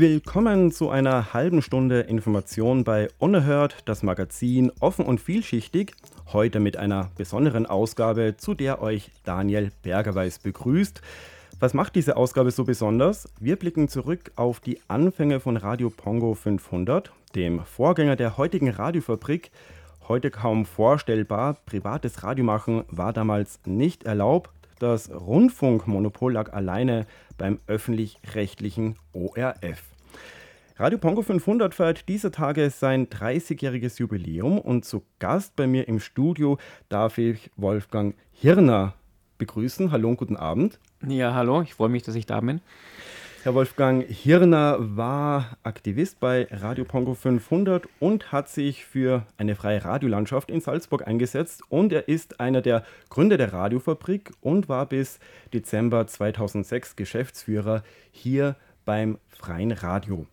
Willkommen zu einer halben Stunde Information bei Unerhört, das Magazin offen und vielschichtig. Heute mit einer besonderen Ausgabe, zu der euch Daniel Bergerweis begrüßt. Was macht diese Ausgabe so besonders? Wir blicken zurück auf die Anfänge von Radio Pongo 500, dem Vorgänger der heutigen Radiofabrik. Heute kaum vorstellbar, privates Radiomachen war damals nicht erlaubt. Das Rundfunkmonopol lag alleine beim öffentlich-rechtlichen ORF. Radio Pongo 500 feiert dieser Tage sein 30-jähriges Jubiläum und zu Gast bei mir im Studio darf ich Wolfgang Hirner begrüßen. Hallo und guten Abend. Ja, hallo, ich freue mich, dass ich da bin. Herr Wolfgang Hirner war Aktivist bei Radio Pongo 500 und hat sich für eine freie Radiolandschaft in Salzburg eingesetzt. Und er ist einer der Gründer der Radiofabrik und war bis Dezember 2006 Geschäftsführer hier beim Freien Radio.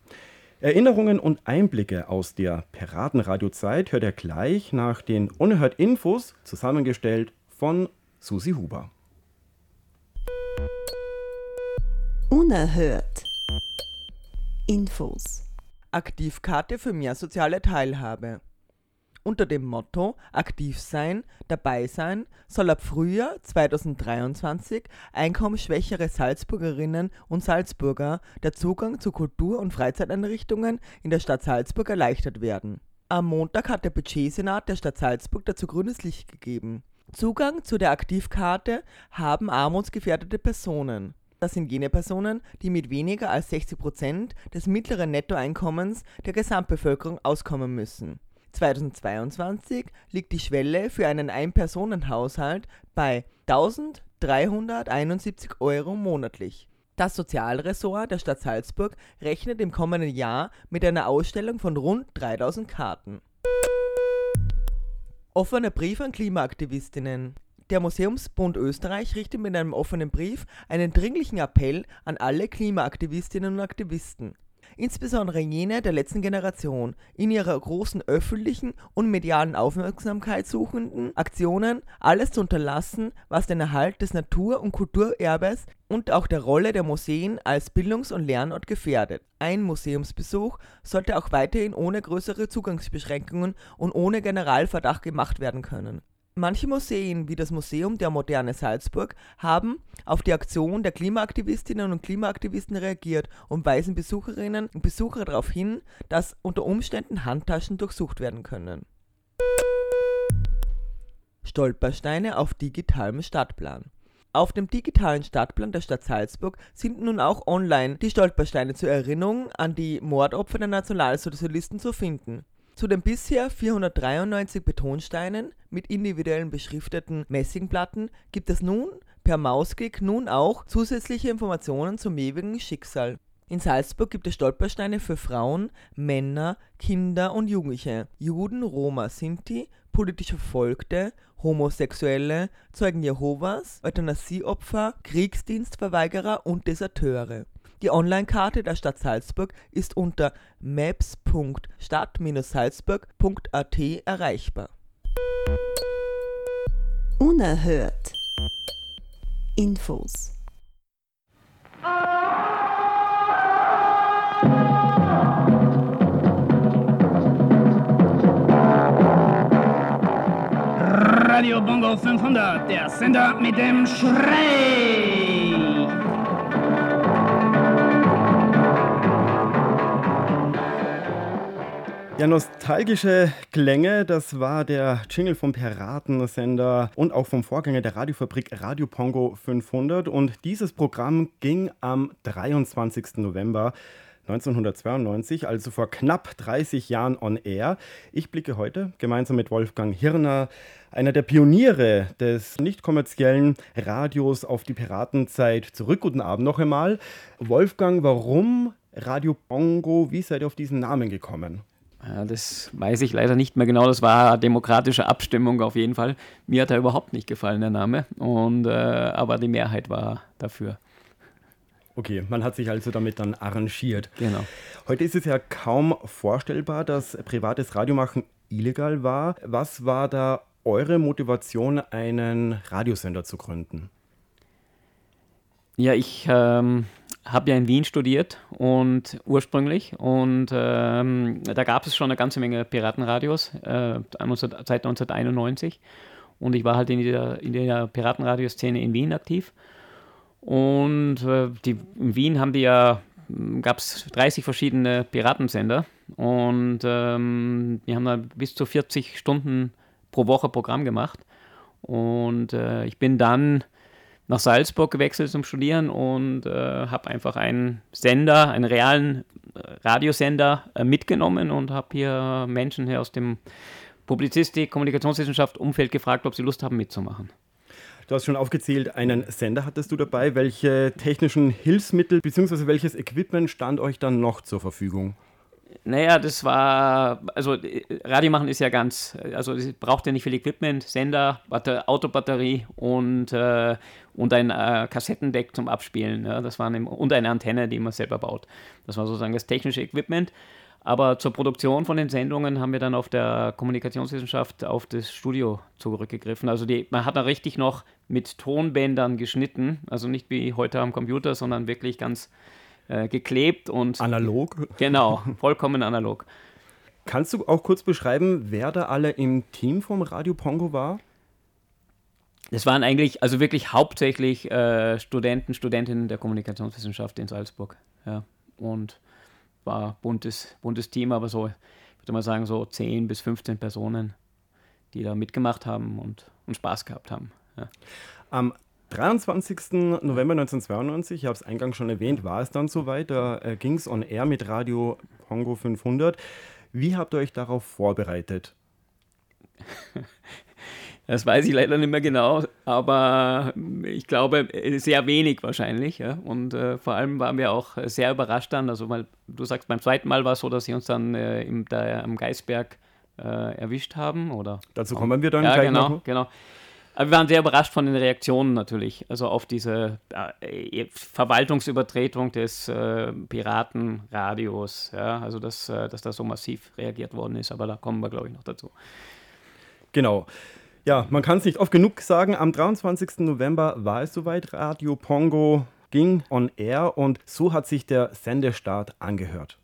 Erinnerungen und Einblicke aus der Piratenradiozeit hört er gleich nach den Unerhört Infos, zusammengestellt von Susi Huber. Unerhört. Infos. Aktivkarte für mehr soziale Teilhabe. Unter dem Motto Aktiv sein, dabei sein soll ab Frühjahr 2023 einkommensschwächere Salzburgerinnen und Salzburger der Zugang zu Kultur- und Freizeiteinrichtungen in der Stadt Salzburg erleichtert werden. Am Montag hat der Budgetsenat der Stadt Salzburg dazu grünes Licht gegeben. Zugang zu der Aktivkarte haben armutsgefährdete Personen. Das sind jene Personen, die mit weniger als 60 Prozent des mittleren Nettoeinkommens der Gesamtbevölkerung auskommen müssen. 2022 liegt die Schwelle für einen Ein-Personen-Haushalt bei 1371 Euro monatlich. Das Sozialressort der Stadt Salzburg rechnet im kommenden Jahr mit einer Ausstellung von rund 3000 Karten. Offener Brief an Klimaaktivistinnen. Der Museumsbund Österreich richtet mit einem offenen Brief einen dringlichen Appell an alle Klimaaktivistinnen und Aktivisten, insbesondere jene der letzten Generation, in ihrer großen öffentlichen und medialen Aufmerksamkeit suchenden Aktionen alles zu unterlassen, was den Erhalt des Natur- und Kulturerbes und auch der Rolle der Museen als Bildungs- und Lernort gefährdet. Ein Museumsbesuch sollte auch weiterhin ohne größere Zugangsbeschränkungen und ohne Generalverdacht gemacht werden können. Manche Museen, wie das Museum der Moderne Salzburg, haben auf die Aktion der Klimaaktivistinnen und Klimaaktivisten reagiert und weisen Besucherinnen und Besucher darauf hin, dass unter Umständen Handtaschen durchsucht werden können. Stolpersteine auf digitalem Stadtplan. Auf dem digitalen Stadtplan der Stadt Salzburg sind nun auch online die Stolpersteine zur Erinnerung an die Mordopfer der Nationalsozialisten zu finden. Zu den bisher 493 Betonsteinen mit individuellen beschrifteten Messingplatten gibt es nun per Mausklick nun auch zusätzliche Informationen zum ewigen Schicksal. In Salzburg gibt es Stolpersteine für Frauen, Männer, Kinder und Jugendliche, Juden, Roma, Sinti, politisch Verfolgte, Homosexuelle, Zeugen Jehovas, Euthanasieopfer, Kriegsdienstverweigerer und Deserteure. Die Online-Karte der Stadt Salzburg ist unter maps.stadt-salzburg.at erreichbar. Unerhört. Infos. Radio Bongo 500, der Sender mit dem Schrei. Ja, nostalgische Klänge, das war der Jingle vom Piratensender und auch vom Vorgänger der Radiofabrik Radio Pongo 500. Und dieses Programm ging am 23. November 1992, also vor knapp 30 Jahren on air. Ich blicke heute gemeinsam mit Wolfgang Hirner, einer der Pioniere des nicht kommerziellen Radios auf die Piratenzeit zurück. Guten Abend noch einmal. Wolfgang, warum Radio Bongo? Wie seid ihr auf diesen Namen gekommen? Ja, das weiß ich leider nicht mehr genau. Das war eine demokratische Abstimmung auf jeden Fall. Mir hat er überhaupt nicht gefallen, der Name. Und, äh, aber die Mehrheit war dafür. Okay, man hat sich also damit dann arrangiert. Genau. Heute ist es ja kaum vorstellbar, dass privates Radiomachen illegal war. Was war da eure Motivation, einen Radiosender zu gründen? Ja, ich ähm, habe ja in Wien studiert und ursprünglich und ähm, da gab es schon eine ganze Menge Piratenradios äh, seit 1991 und ich war halt in der, in der Piratenradioszene in Wien aktiv und äh, die, in Wien haben die ja, gab es 30 verschiedene Piratensender und ähm, die haben da bis zu 40 Stunden pro Woche Programm gemacht. Und äh, ich bin dann nach Salzburg gewechselt zum Studieren und äh, habe einfach einen Sender, einen realen äh, Radiosender äh, mitgenommen und habe hier Menschen hier aus dem Publizistik, Kommunikationswissenschaft Umfeld gefragt, ob sie Lust haben mitzumachen. Du hast schon aufgezählt, einen Sender hattest du dabei. Welche technischen Hilfsmittel bzw. welches Equipment stand euch dann noch zur Verfügung? Naja, das war, also Radio machen ist ja ganz, also es braucht ja nicht viel Equipment, Sender, Batter Autobatterie und, äh, und ein äh, Kassettendeck zum Abspielen. Ja, das waren und eine Antenne, die man selber baut. Das war sozusagen das technische Equipment. Aber zur Produktion von den Sendungen haben wir dann auf der Kommunikationswissenschaft auf das Studio zurückgegriffen. Also die, man hat da richtig noch mit Tonbändern geschnitten, also nicht wie heute am Computer, sondern wirklich ganz äh, geklebt und analog. Genau, vollkommen analog. Kannst du auch kurz beschreiben, wer da alle im Team vom Radio Pongo war? Das waren eigentlich, also wirklich hauptsächlich äh, Studenten, Studentinnen der Kommunikationswissenschaft in Salzburg. Ja. Und war buntes, buntes Team, aber so, ich würde mal sagen, so 10 bis 15 Personen, die da mitgemacht haben und, und Spaß gehabt haben. Ja. Am 23. November 1992, ich habe es eingangs schon erwähnt, war es dann soweit. Da äh, ging es on air mit Radio Pongo 500. Wie habt ihr euch darauf vorbereitet? Das weiß ich leider nicht mehr genau, aber ich glaube sehr wenig wahrscheinlich. Ja? Und äh, vor allem waren wir auch sehr überrascht dann. Also, weil du sagst, beim zweiten Mal war es so, dass sie uns dann äh, im, da, am Geisberg äh, erwischt haben. Oder? Dazu kommen wir dann ja, gleich genau, noch. genau. Aber wir waren sehr überrascht von den Reaktionen natürlich. Also auf diese äh, Verwaltungsübertretung des äh, Piratenradios. Ja? Also, dass, äh, dass da so massiv reagiert worden ist. Aber da kommen wir, glaube ich, noch dazu. Genau. Ja, man kann es nicht oft genug sagen. Am 23. November war es soweit. Radio Pongo ging on air und so hat sich der Sendestart angehört.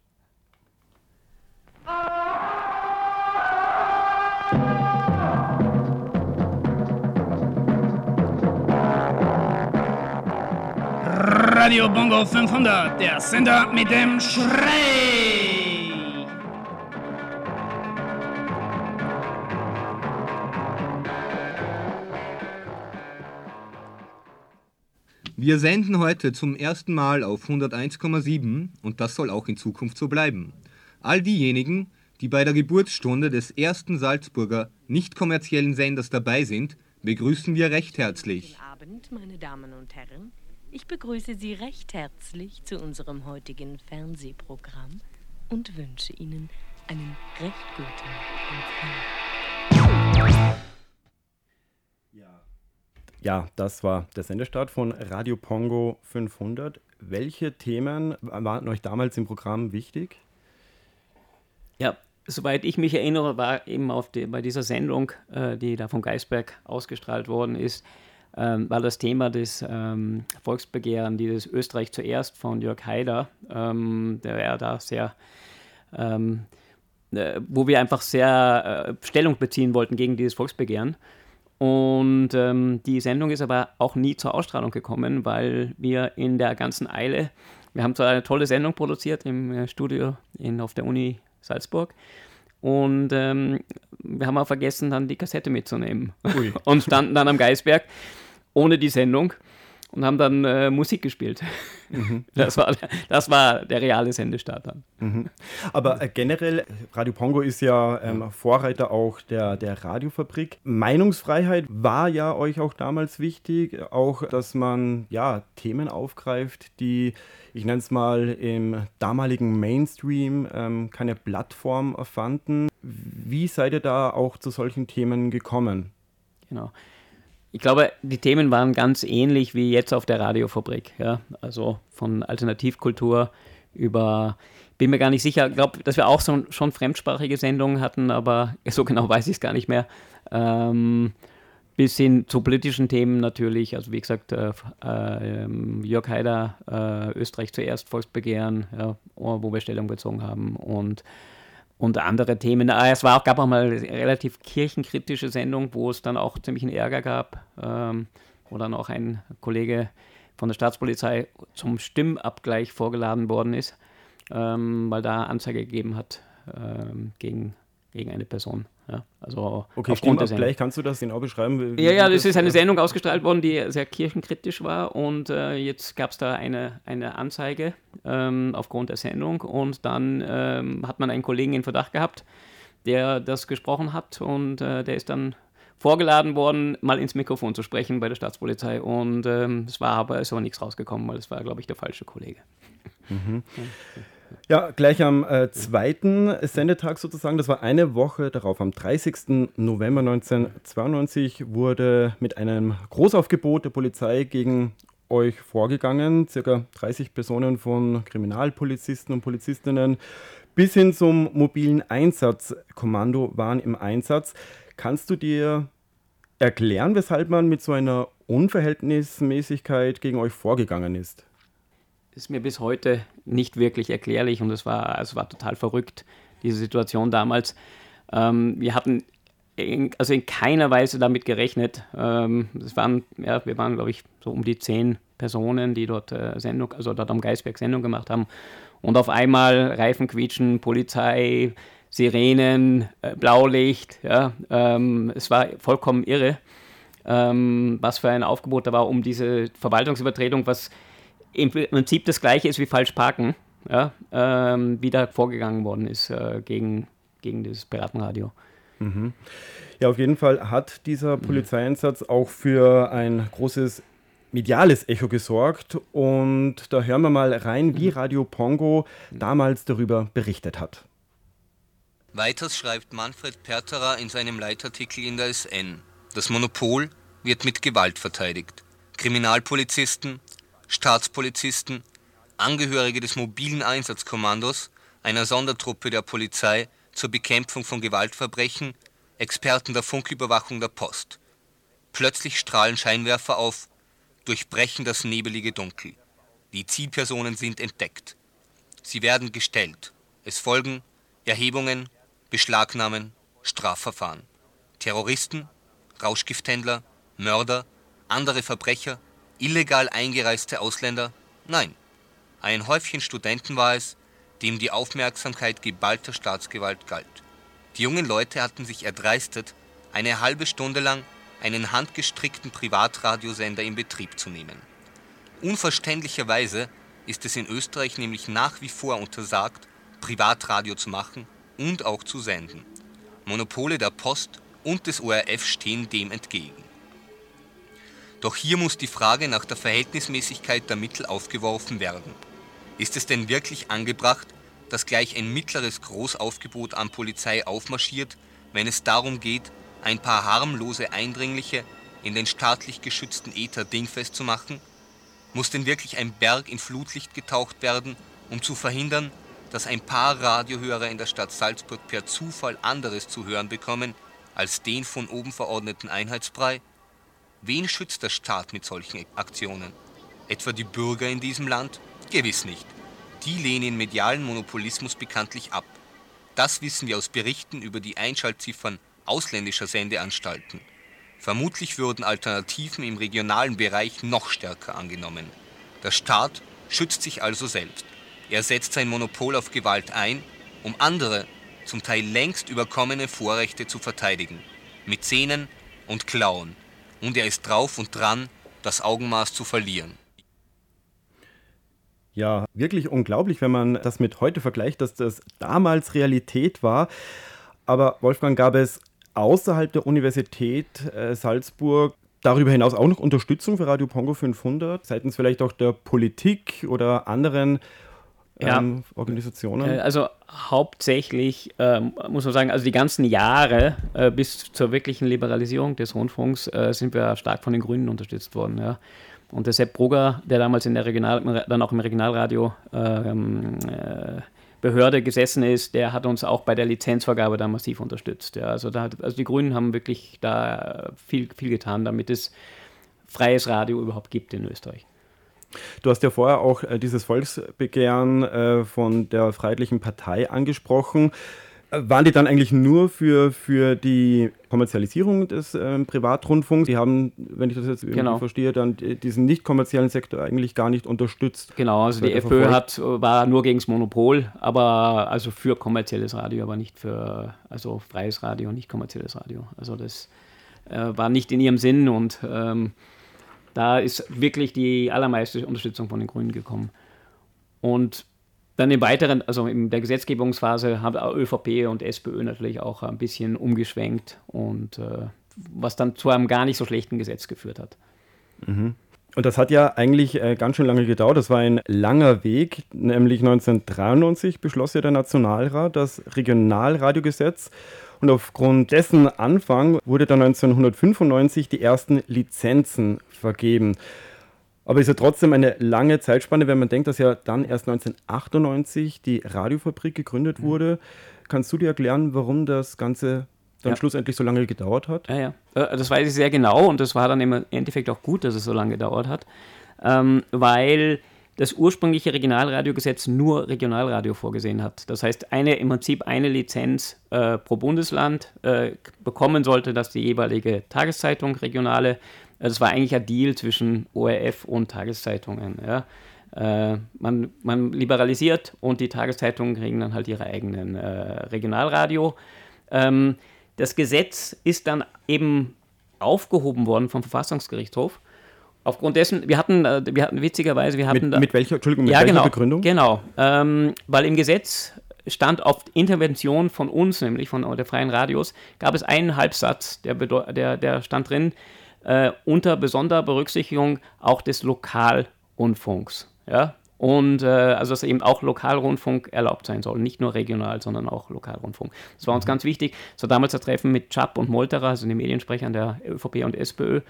Radio Bongo 500, der Sender mit dem Schrei. Wir senden heute zum ersten Mal auf 101,7 und das soll auch in Zukunft so bleiben. All diejenigen, die bei der Geburtsstunde des ersten Salzburger nicht kommerziellen Senders dabei sind, begrüßen wir recht herzlich. Guten Abend, meine Damen und Herren. Ich begrüße Sie recht herzlich zu unserem heutigen Fernsehprogramm und wünsche Ihnen einen recht guten Empfang. Ja, das war der Sendestart von Radio Pongo 500. Welche Themen waren euch damals im Programm wichtig? Ja, soweit ich mich erinnere, war eben auf die, bei dieser Sendung, äh, die da vom Geisberg ausgestrahlt worden ist, ähm, war das Thema des ähm, Volksbegehren, dieses Österreich zuerst von Jörg Haider, ähm, der ja da sehr, ähm, äh, wo wir einfach sehr äh, Stellung beziehen wollten gegen dieses Volksbegehren. Und ähm, die Sendung ist aber auch nie zur Ausstrahlung gekommen, weil wir in der ganzen Eile, wir haben zwar eine tolle Sendung produziert im äh, Studio in, auf der Uni Salzburg, und ähm, wir haben auch vergessen, dann die Kassette mitzunehmen. Ui. und standen dann am Geisberg ohne die Sendung und haben dann äh, Musik gespielt. Mhm. Das, war, das war der reale Sendestart dann. Mhm. Aber äh, generell, Radio Pongo ist ja ähm, Vorreiter auch der, der Radiofabrik. Meinungsfreiheit war ja euch auch damals wichtig, auch dass man ja Themen aufgreift, die, ich nenne es mal, im damaligen Mainstream ähm, keine Plattform fanden. Wie seid ihr da auch zu solchen Themen gekommen? Genau. Ich glaube, die Themen waren ganz ähnlich wie jetzt auf der Radiofabrik. Ja? Also von Alternativkultur über, bin mir gar nicht sicher, ich glaube, dass wir auch so, schon fremdsprachige Sendungen hatten, aber so genau weiß ich es gar nicht mehr. Ähm, bis hin zu politischen Themen natürlich, also wie gesagt, äh, äh, Jörg Haider, äh, Österreich zuerst, Volksbegehren, ja, wo wir Stellung bezogen haben und und andere Themen. Ah, es war gab auch mal eine relativ kirchenkritische Sendung, wo es dann auch ziemlich einen Ärger gab, ähm, wo dann auch ein Kollege von der Staatspolizei zum Stimmabgleich vorgeladen worden ist, ähm, weil da Anzeige gegeben hat ähm, gegen, gegen eine Person. Ja, also okay, Stimmabgleich, kannst du das genau beschreiben? Wie, ja, ja, das ist eine Sendung ausgestrahlt worden, die sehr kirchenkritisch war und äh, jetzt gab es da eine, eine Anzeige ähm, aufgrund der Sendung und dann ähm, hat man einen Kollegen in Verdacht gehabt, der das gesprochen hat und äh, der ist dann vorgeladen worden, mal ins Mikrofon zu sprechen bei der Staatspolizei und ähm, es war aber, es war nichts rausgekommen, weil es war, glaube ich, der falsche Kollege. Mhm. Ja. Ja, gleich am äh, zweiten Sendetag sozusagen, das war eine Woche darauf, am 30. November 1992 wurde mit einem Großaufgebot der Polizei gegen euch vorgegangen. Circa 30 Personen von Kriminalpolizisten und Polizistinnen bis hin zum mobilen Einsatzkommando waren im Einsatz. Kannst du dir erklären, weshalb man mit so einer Unverhältnismäßigkeit gegen euch vorgegangen ist? Ist mir bis heute nicht wirklich erklärlich und es war, es war total verrückt, diese Situation damals. Ähm, wir hatten in, also in keiner Weise damit gerechnet. Ähm, es waren, ja, wir waren, glaube ich, so um die zehn Personen, die dort äh, Sendung, also dort am Geisberg Sendung gemacht haben. Und auf einmal Reifen quietschen, Polizei, Sirenen, äh, Blaulicht. Ja, ähm, es war vollkommen irre, ähm, was für ein Aufgebot da war, um diese Verwaltungsübertretung, was im Prinzip das gleiche ist wie falsch parken, ja, ähm, wie da vorgegangen worden ist äh, gegen, gegen das Piratenradio. Mhm. Ja, auf jeden Fall hat dieser mhm. Polizeieinsatz auch für ein großes mediales Echo gesorgt und da hören wir mal rein, wie mhm. Radio Pongo damals darüber berichtet hat. Weiters schreibt Manfred Perterer in seinem Leitartikel in der SN, das Monopol wird mit Gewalt verteidigt. Kriminalpolizisten, Staatspolizisten, Angehörige des mobilen Einsatzkommandos, einer Sondertruppe der Polizei zur Bekämpfung von Gewaltverbrechen, Experten der Funküberwachung der Post. Plötzlich strahlen Scheinwerfer auf, durchbrechen das nebelige Dunkel. Die Zielpersonen sind entdeckt. Sie werden gestellt. Es folgen Erhebungen, Beschlagnahmen, Strafverfahren. Terroristen, Rauschgifthändler, Mörder, andere Verbrecher, illegal eingereiste Ausländer? Nein. Ein Häufchen Studenten war es, dem die Aufmerksamkeit geballter Staatsgewalt galt. Die jungen Leute hatten sich erdreistet, eine halbe Stunde lang einen handgestrickten Privatradiosender in Betrieb zu nehmen. Unverständlicherweise ist es in Österreich nämlich nach wie vor untersagt, Privatradio zu machen und auch zu senden. Monopole der Post und des ORF stehen dem entgegen. Doch hier muss die Frage nach der Verhältnismäßigkeit der Mittel aufgeworfen werden. Ist es denn wirklich angebracht, dass gleich ein mittleres Großaufgebot an Polizei aufmarschiert, wenn es darum geht, ein paar harmlose Eindringliche in den staatlich geschützten Äther dingfest zu machen? Muss denn wirklich ein Berg in Flutlicht getaucht werden, um zu verhindern, dass ein paar Radiohörer in der Stadt Salzburg per Zufall anderes zu hören bekommen als den von oben verordneten Einheitsbrei? Wen schützt der Staat mit solchen Aktionen? Etwa die Bürger in diesem Land? Gewiss nicht. Die lehnen medialen Monopolismus bekanntlich ab. Das wissen wir aus Berichten über die Einschaltziffern ausländischer Sendeanstalten. Vermutlich würden Alternativen im regionalen Bereich noch stärker angenommen. Der Staat schützt sich also selbst. Er setzt sein Monopol auf Gewalt ein, um andere, zum Teil längst überkommene Vorrechte zu verteidigen. Mit Zähnen und Klauen und er ist drauf und dran, das Augenmaß zu verlieren. Ja, wirklich unglaublich, wenn man das mit heute vergleicht, dass das damals Realität war. Aber Wolfgang, gab es außerhalb der Universität äh, Salzburg darüber hinaus auch noch Unterstützung für Radio Pongo 500, seitens vielleicht auch der Politik oder anderen ähm, ja. Organisationen? Äh, also hauptsächlich ähm, muss man sagen, also die ganzen Jahre äh, bis zur wirklichen Liberalisierung des Rundfunks äh, sind wir stark von den Grünen unterstützt worden. Ja. Und der Sepp Brugger, der damals in der Regional, dann auch im Regionalradio ähm, äh, Behörde gesessen ist, der hat uns auch bei der Lizenzvergabe da massiv unterstützt. Ja. Also, da, also die Grünen haben wirklich da viel, viel getan, damit es freies Radio überhaupt gibt in Österreich. Du hast ja vorher auch äh, dieses Volksbegehren äh, von der Freiheitlichen Partei angesprochen. Waren die dann eigentlich nur für, für die Kommerzialisierung des ähm, Privatrundfunks? Sie haben, wenn ich das jetzt genau. verstehe, dann diesen nicht kommerziellen Sektor eigentlich gar nicht unterstützt. Genau, also die FPÖ hat, war nur gegen das Monopol, aber also für kommerzielles Radio, aber nicht für also freies Radio, nicht kommerzielles Radio. Also das äh, war nicht in ihrem Sinn und ähm, da ist wirklich die allermeiste Unterstützung von den Grünen gekommen. Und dann im weiteren, also in der Gesetzgebungsphase haben ÖVP und SPÖ natürlich auch ein bisschen umgeschwenkt und äh, was dann zu einem gar nicht so schlechten Gesetz geführt hat. Mhm. Und das hat ja eigentlich äh, ganz schön lange gedauert. Das war ein langer Weg. Nämlich 1993 beschloss ja der Nationalrat das Regionalradiogesetz. Und aufgrund dessen Anfang wurde dann 1995 die ersten Lizenzen vergeben. Aber es ist ja trotzdem eine lange Zeitspanne, wenn man denkt, dass ja dann erst 1998 die Radiofabrik gegründet mhm. wurde. Kannst du dir erklären, warum das Ganze dann ja. schlussendlich so lange gedauert hat? Ja, ja. Äh, das weiß ich sehr genau und das war dann im Endeffekt auch gut, dass es so lange gedauert hat, ähm, weil das ursprüngliche Regionalradiogesetz nur Regionalradio vorgesehen hat. Das heißt, eine, im Prinzip eine Lizenz äh, pro Bundesland äh, bekommen sollte, dass die jeweilige Tageszeitung regionale das war eigentlich ein Deal zwischen ORF und Tageszeitungen. Ja. Äh, man, man, liberalisiert und die Tageszeitungen kriegen dann halt ihre eigenen äh, Regionalradio. Ähm, das Gesetz ist dann eben aufgehoben worden vom Verfassungsgerichtshof. Aufgrund dessen, wir hatten, äh, wir hatten witzigerweise, wir hatten mit, mit welcher, Entschuldigung, mit ja, welcher genau, Begründung? Genau, ähm, weil im Gesetz stand auf Intervention von uns, nämlich von der Freien Radios, gab es einen Halbsatz, der, der, der stand drin, äh, unter besonderer Berücksichtigung auch des Lokalrundfunks. Ja? Und äh, also dass eben auch Lokalrundfunk erlaubt sein soll, nicht nur regional, sondern auch Lokalrundfunk. Das war uns mhm. ganz wichtig. So damals das Treffen mit Chap und Molterer, also den Mediensprechern der ÖVP und SPÖ, mhm.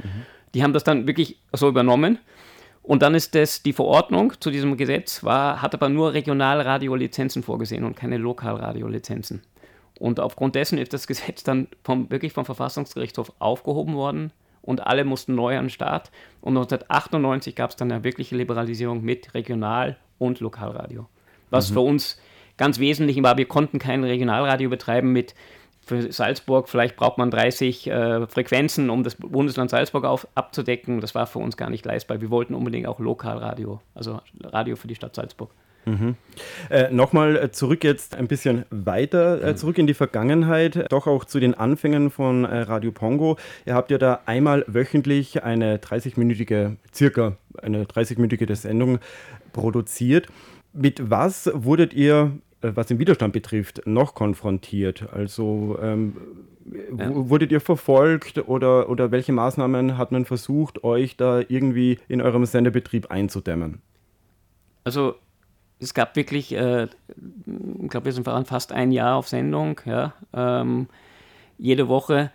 die haben das dann wirklich so übernommen. Und dann ist das, die Verordnung zu diesem Gesetz war, hat aber nur Regionalradiolizenzen vorgesehen und keine Lokalradiolizenzen. Und aufgrund dessen ist das Gesetz dann vom, wirklich vom Verfassungsgerichtshof aufgehoben worden und alle mussten neu an den Start. Und 1998 gab es dann eine wirkliche Liberalisierung mit Regional- und Lokalradio. Was mhm. für uns ganz wesentlich war, wir konnten kein Regionalradio betreiben mit für Salzburg, vielleicht braucht man 30 äh, Frequenzen, um das Bundesland Salzburg auf, abzudecken. Das war für uns gar nicht leistbar. Wir wollten unbedingt auch Lokalradio, also Radio für die Stadt Salzburg. Mhm. Äh, Nochmal äh, zurück jetzt ein bisschen weiter, äh, mhm. zurück in die Vergangenheit, doch auch zu den Anfängen von äh, Radio Pongo. Ihr habt ja da einmal wöchentlich eine 30-minütige, circa eine 30-minütige Sendung produziert. Mit was wurdet ihr, äh, was den Widerstand betrifft, noch konfrontiert? Also ähm, ja. wurdet ihr verfolgt oder, oder welche Maßnahmen hat man versucht, euch da irgendwie in eurem Sendebetrieb einzudämmen? Also es gab wirklich, äh, ich glaube, wir sind fast ein Jahr auf Sendung, ja, ähm, jede Woche.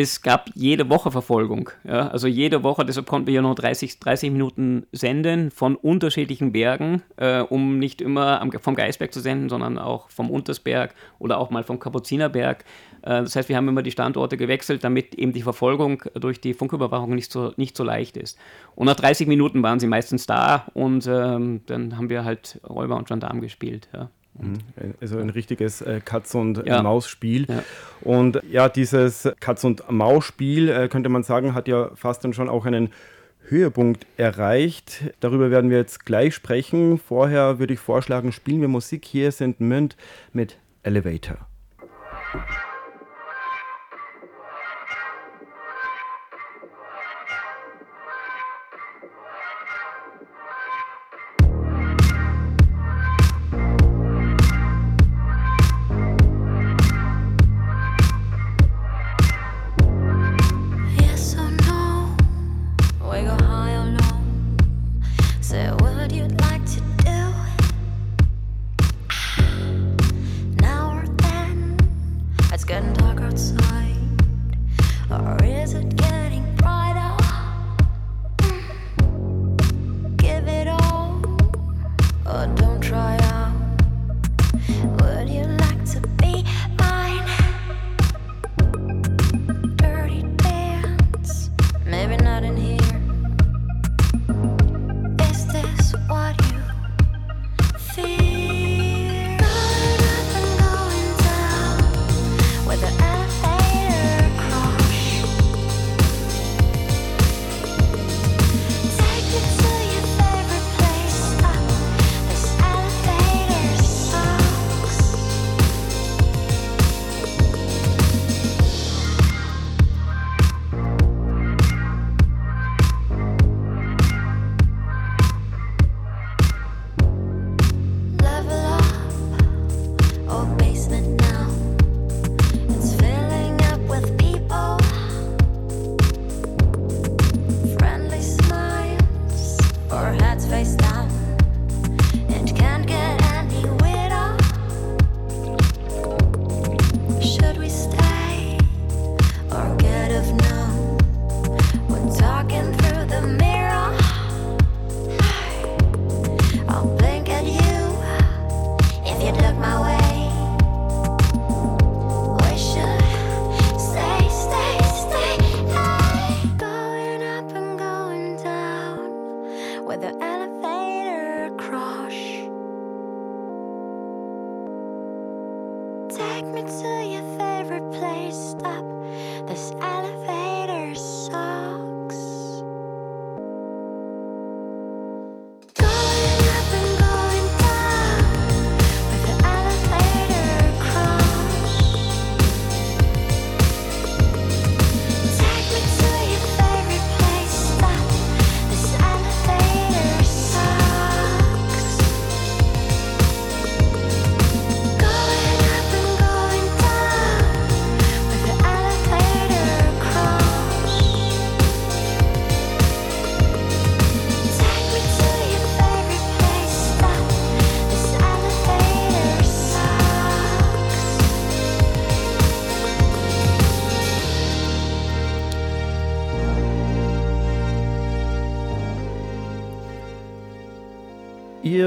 Es gab jede Woche Verfolgung. Ja, also jede Woche, deshalb konnten wir ja nur 30, 30 Minuten senden von unterschiedlichen Bergen, äh, um nicht immer am, vom Geisberg zu senden, sondern auch vom Untersberg oder auch mal vom Kapuzinerberg. Äh, das heißt, wir haben immer die Standorte gewechselt, damit eben die Verfolgung durch die Funküberwachung nicht so, nicht so leicht ist. Und nach 30 Minuten waren sie meistens da und ähm, dann haben wir halt Räuber und Gendarm gespielt. Ja. Mhm. Also ein richtiges äh, Katz- und ja. Maus-Spiel. Ja. Und ja, dieses Katz- und Maus-Spiel, äh, könnte man sagen, hat ja fast dann schon auch einen Höhepunkt erreicht. Darüber werden wir jetzt gleich sprechen. Vorher würde ich vorschlagen, spielen wir Musik. Hier sind Münd mit Elevator.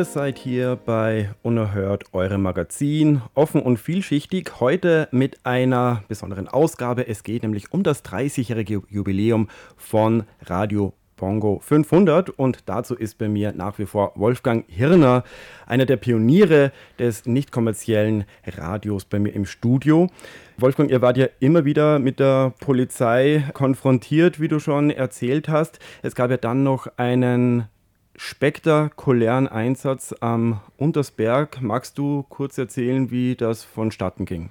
Seid hier bei Unerhört, eurem Magazin, offen und vielschichtig. Heute mit einer besonderen Ausgabe. Es geht nämlich um das 30-jährige Jubiläum von Radio Bongo 500 und dazu ist bei mir nach wie vor Wolfgang Hirner, einer der Pioniere des nicht kommerziellen Radios bei mir im Studio. Wolfgang, ihr wart ja immer wieder mit der Polizei konfrontiert, wie du schon erzählt hast. Es gab ja dann noch einen spektakulären Einsatz am Untersberg. Magst du kurz erzählen, wie das vonstatten ging?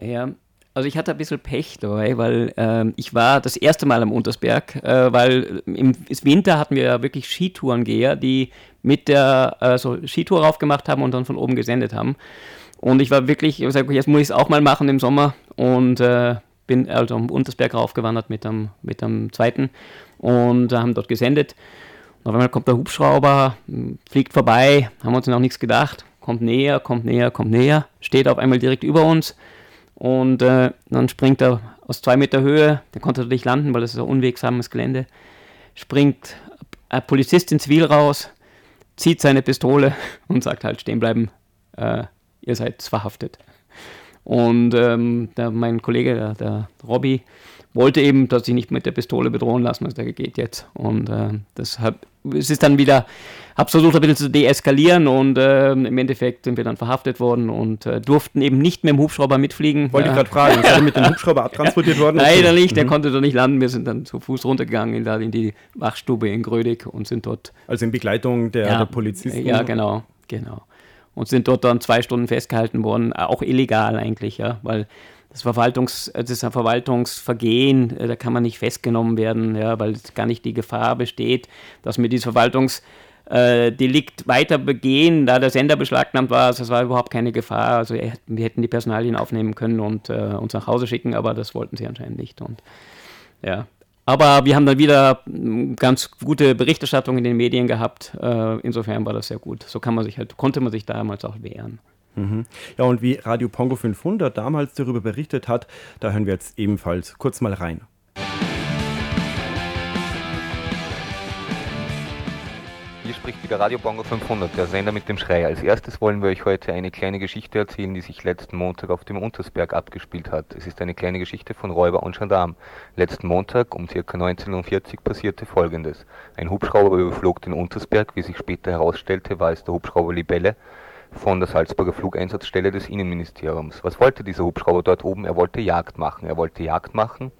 Ja, also ich hatte ein bisschen Pech dabei, weil ähm, ich war das erste Mal am Untersberg, äh, weil im Winter hatten wir ja wirklich Skitourengeher, die mit der äh, so Skitour raufgemacht haben und dann von oben gesendet haben. Und ich war wirklich, ich hab gesagt, jetzt muss ich es auch mal machen im Sommer und äh, bin also am Untersberg raufgewandert mit dem, mit dem zweiten und haben dort gesendet. Auf einmal kommt der Hubschrauber, fliegt vorbei, haben uns noch nichts gedacht, kommt näher, kommt näher, kommt näher, steht auf einmal direkt über uns und äh, dann springt er aus zwei Meter Höhe, der konnte nicht landen, weil das ist ein unwegsames Gelände, springt ein Polizist in Zivil raus, zieht seine Pistole und sagt halt stehen bleiben, äh, ihr seid verhaftet. Und ähm, der, mein Kollege, der, der Robby, wollte eben, dass ich nicht mit der Pistole bedrohen lassen, also der geht jetzt. Und äh, deshalb es ist dann wieder, habe versucht ein bisschen zu deeskalieren und äh, im Endeffekt sind wir dann verhaftet worden und äh, durften eben nicht mehr im Hubschrauber mitfliegen. Wollte ich Ja. gerade fragen, seid ihr mit dem Hubschrauber abtransportiert worden? Leider nicht, der Mhm. konnte dort nicht landen. Wir sind dann zu Fuß runtergegangen in, da in die Wachstube in Grödig und sind dort. Also in Begleitung der, der Polizisten? Ja, genau, genau. Und sind dort dann zwei Stunden festgehalten worden, auch illegal eigentlich, ja, weil das Verwaltungs, das ist ein Verwaltungsvergehen, äh, da kann man nicht festgenommen werden, ja, weil gar nicht die Gefahr besteht, dass wir dieses Verwaltungs äh, weiter begehen, da der Sender beschlagnahmt war, also es war überhaupt keine Gefahr. Also wir hätten die Personalien aufnehmen können und äh, uns nach Hause schicken, aber das wollten sie anscheinend nicht. Und ja. Aber wir haben dann wieder mm, ganz gute Berichterstattung in den Medien gehabt. Äh, insofern war das sehr gut. So man halt, konnte man sich damals auch wehren. Mhm. Ja, und wie Radio Pongo 500 damals darüber berichtet hat, da hören wir jetzt ebenfalls kurz mal rein. Hier spricht wieder Radio Pongo 500, der Sender mit dem Schrei. Als erstes wollen wir euch heute eine kleine Geschichte erzählen, die sich letzten Montag auf dem Untersberg abgespielt hat. Es ist eine kleine Geschichte von Räuber und Gendarm. Letzten Montag um ca. 19.40 passierte folgendes. Ein Hubschrauber überflog den Untersberg. Wie sich später herausstellte, war es der Hubschrauber Libelle, von der Salzburger Flugeinsatzstelle des Innenministeriums. Was wollte dieser Hubschrauber dort oben? Er wollte Jagd machen. Er wollte Jagd machen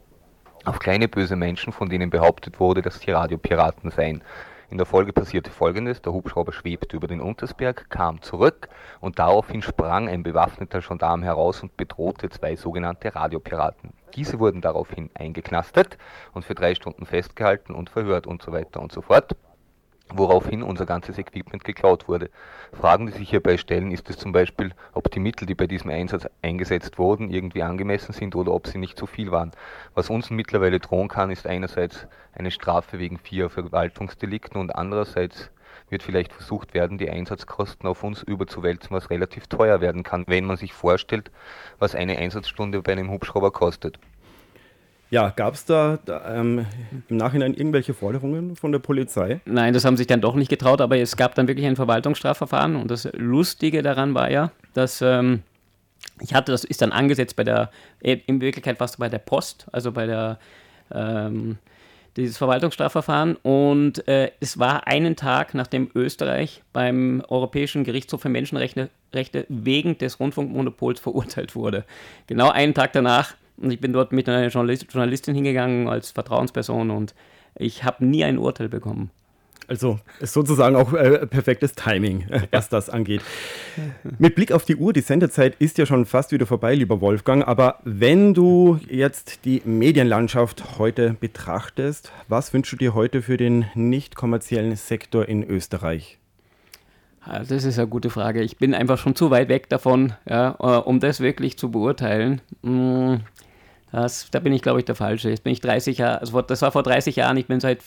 auf kleine böse Menschen, von denen behauptet wurde, dass sie Radiopiraten seien. In der Folge passierte folgendes, der Hubschrauber schwebte über den Untersberg, kam zurück und daraufhin sprang ein bewaffneter Gendarm heraus und bedrohte zwei sogenannte Radiopiraten. Diese wurden daraufhin eingeknastet und für drei Stunden festgehalten und verhört und so weiter und so fort woraufhin unser ganzes Equipment geklaut wurde. Fragen, die sich hierbei stellen, ist es zum Beispiel, ob die Mittel, die bei diesem Einsatz eingesetzt wurden, irgendwie angemessen sind oder ob sie nicht zu viel waren. Was uns mittlerweile drohen kann, ist einerseits eine Strafe wegen vier Verwaltungsdelikten und andererseits wird vielleicht versucht werden, die Einsatzkosten auf uns überzuwälzen, was relativ teuer werden kann, wenn man sich vorstellt, was eine Einsatzstunde bei einem Hubschrauber kostet. Ja, gab es da, da ähm, im Nachhinein irgendwelche Forderungen von der Polizei? Nein, das haben sich dann doch nicht getraut, aber es gab dann wirklich ein Verwaltungsstrafverfahren und das Lustige daran war ja, dass ähm, ich hatte, das ist dann angesetzt bei der, äh, in Wirklichkeit fast bei der Post, also bei der, ähm, dieses Verwaltungsstrafverfahren und äh, es war einen Tag, nachdem Österreich beim Europäischen Gerichtshof für Menschenrechte Rechte wegen des Rundfunkmonopols verurteilt wurde. Genau einen Tag danach und ich bin dort mit einer Journalist, Journalistin hingegangen als Vertrauensperson und ich habe nie ein Urteil bekommen. Also ist sozusagen auch äh, perfektes Timing, was das angeht. Mit Blick auf die Uhr, die Sendezeit ist ja schon fast wieder vorbei, lieber Wolfgang. Aber wenn du jetzt die Medienlandschaft heute betrachtest, was wünschst du dir heute für den nicht kommerziellen Sektor in Österreich? Das ist eine gute Frage. Ich bin einfach schon zu weit weg davon, ja, äh, um das wirklich zu beurteilen. Das, da bin ich, glaube ich, der Falsche. Jetzt bin ich 30 Jahre, also das war vor 30 Jahren, ich bin seit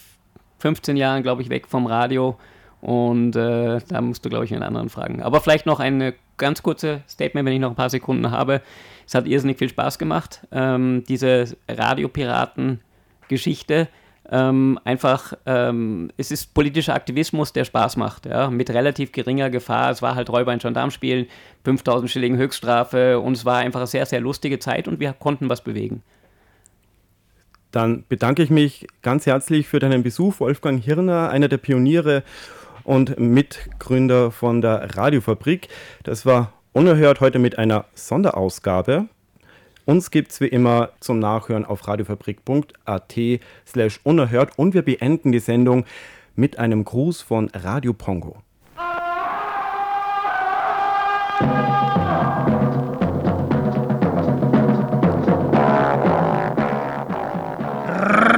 15 Jahren, glaube ich, weg vom Radio. Und äh, da musst du, glaube ich, einen anderen fragen. Aber vielleicht noch ein ganz kurzes Statement, wenn ich noch ein paar Sekunden habe. Es hat irrsinnig viel Spaß gemacht, ähm, diese Radiopiraten-Geschichte ähm, einfach, ähm, es ist politischer Aktivismus, der Spaß macht, ja, mit relativ geringer Gefahr. Es war halt Räuber in Gendarmspielen, 5000 Schilling Höchststrafe und es war einfach eine sehr, sehr lustige Zeit und wir konnten was bewegen. Dann bedanke ich mich ganz herzlich für deinen Besuch, Wolfgang Hirner, einer der Pioniere und Mitgründer von der Radiofabrik. Das war unerhört heute mit einer Sonderausgabe. Uns gibt es wie immer zum Nachhören auf radiofabrik.at slash unerhört und wir beenden die Sendung mit einem Gruß von Radio Pongo.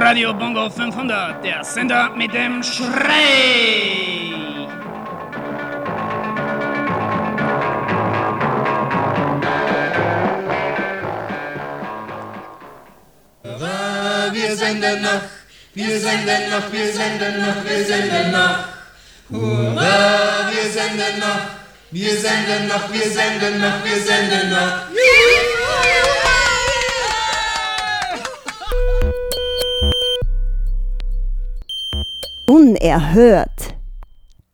Radio Bongo 500, der Sender mit dem Schrei. Wir senden noch, wir senden noch, wir senden noch, wir senden noch. Hurra, wir senden noch, wir senden noch, wir senden noch, wir senden noch. Unerhört.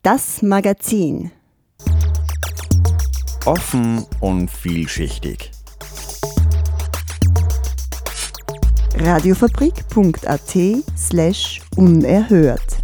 Das Magazin. Offen und vielschichtig. radiofabrik.at slash unerhört.